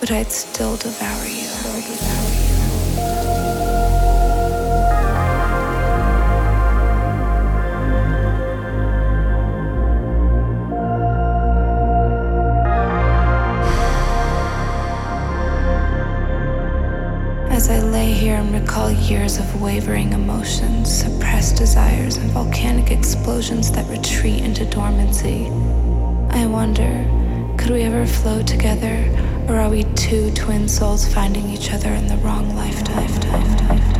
but I'd still devour you. Devour you. As I lay here and recall years of wavering emotions, suppressed desires, and volcanic explosions that retreat into dormancy, I wonder could we ever flow together? Or are we two twin souls finding each other in the wrong lifetime? lifetime, lifetime?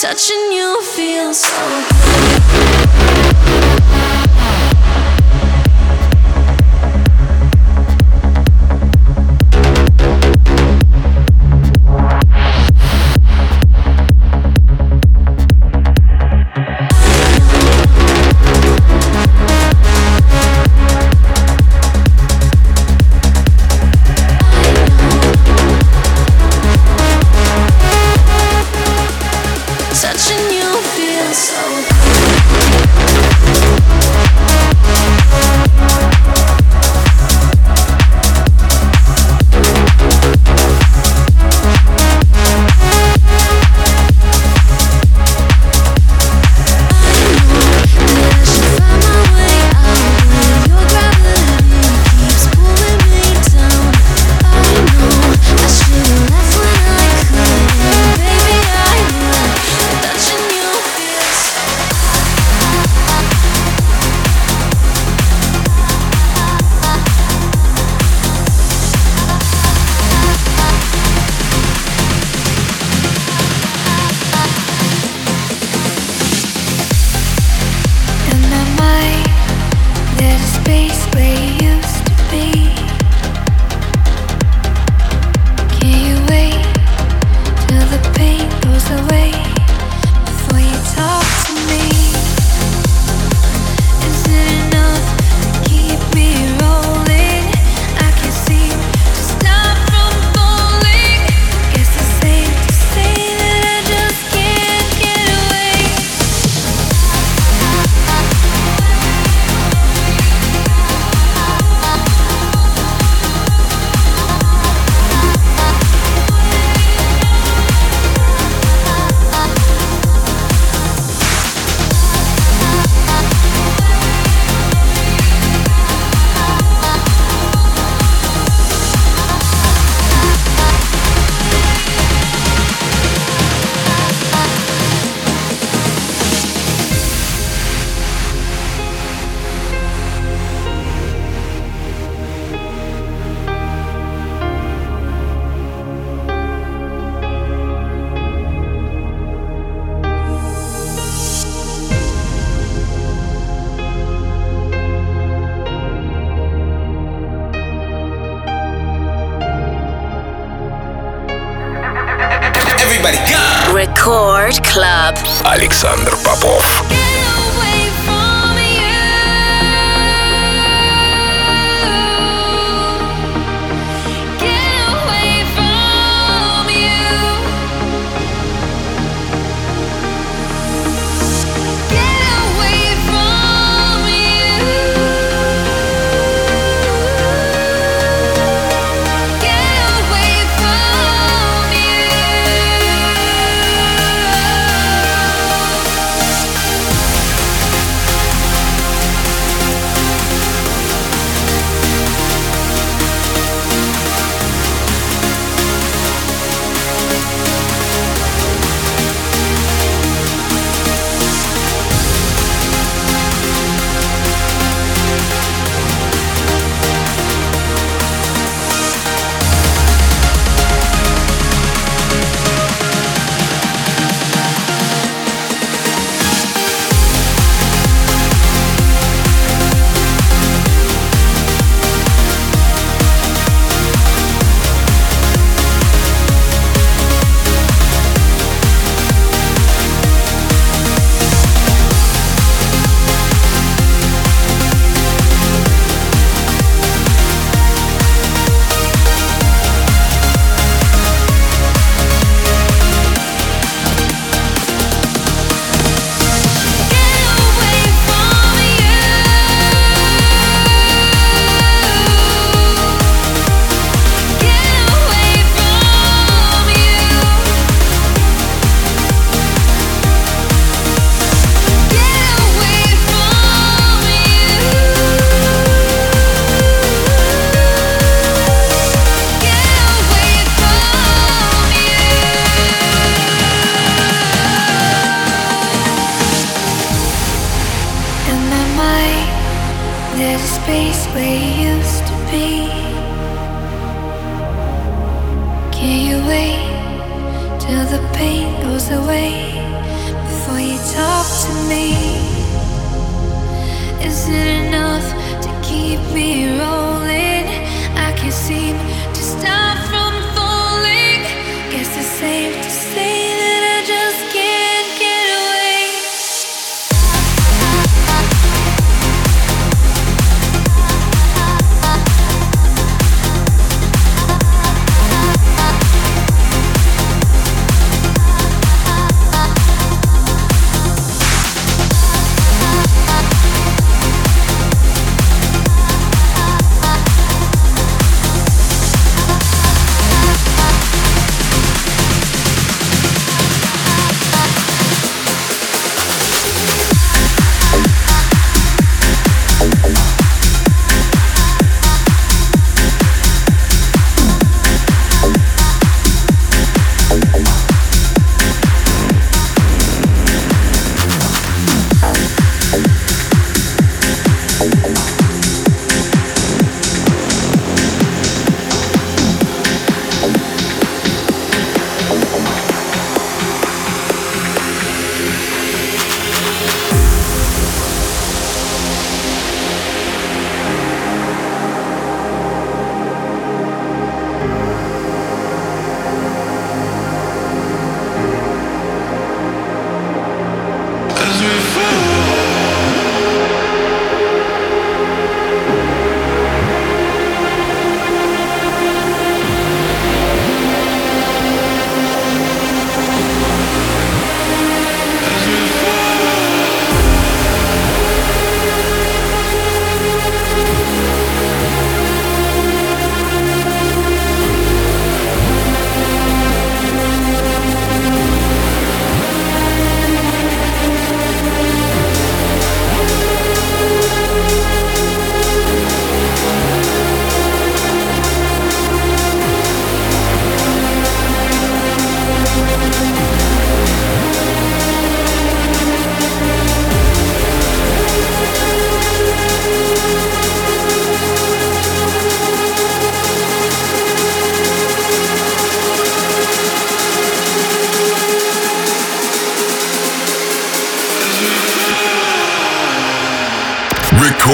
Touching you feels so good.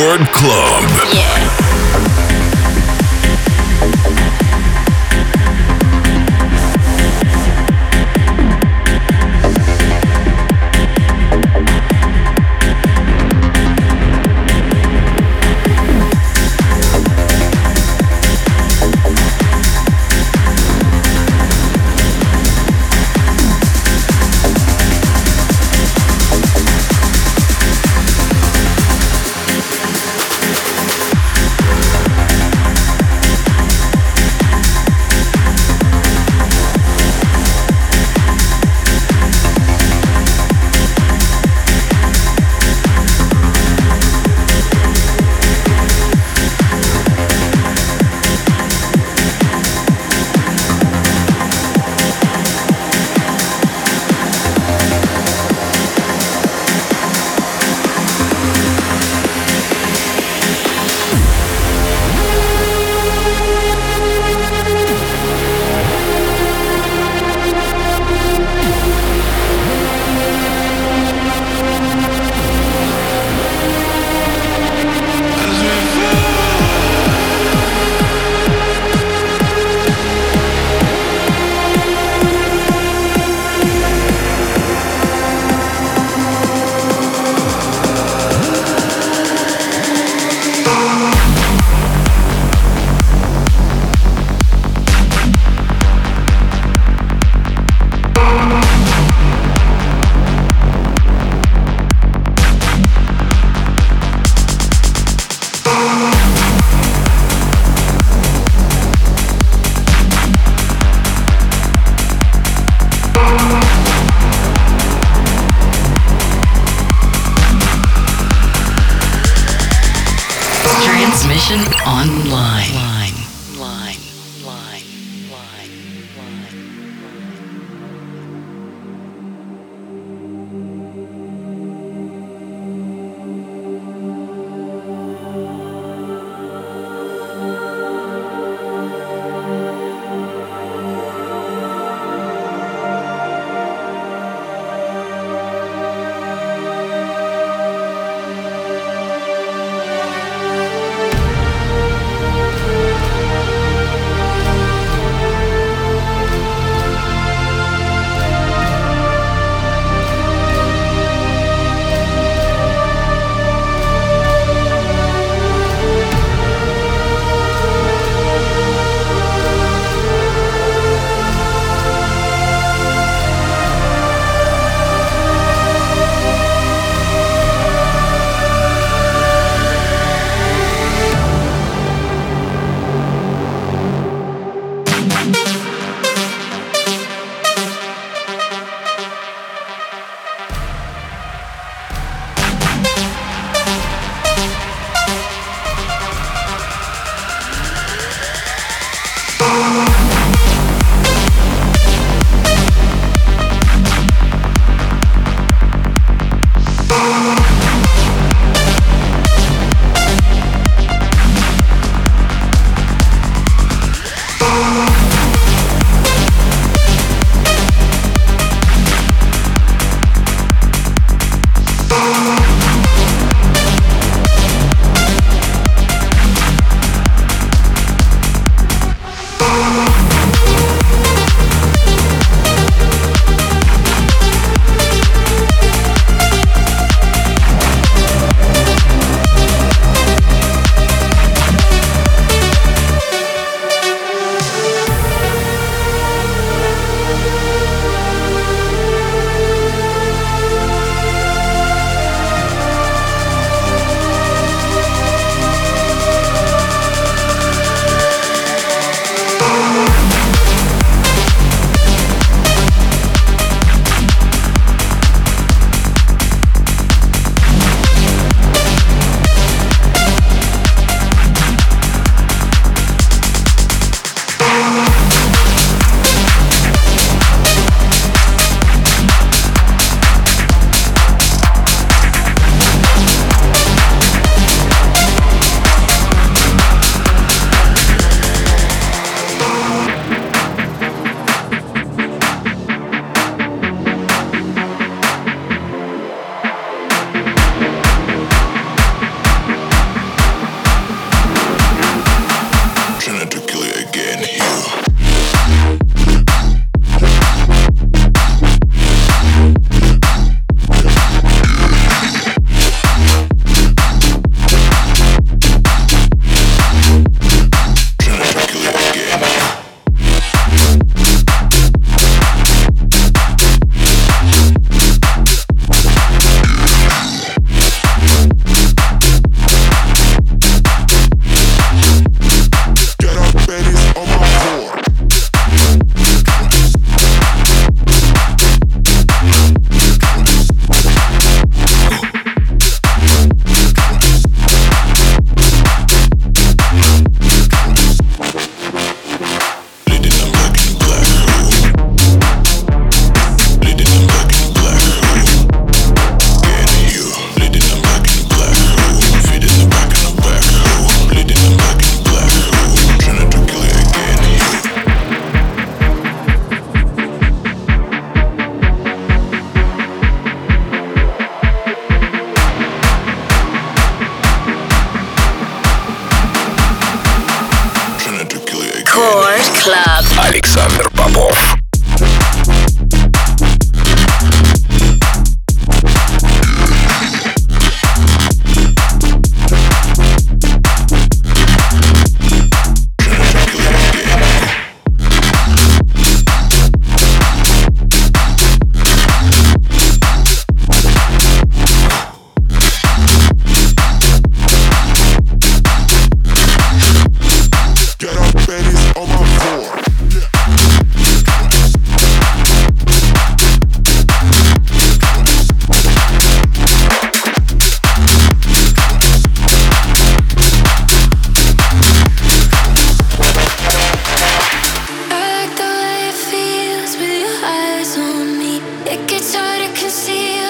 Record Club. Yeah. It gets hard to conceal.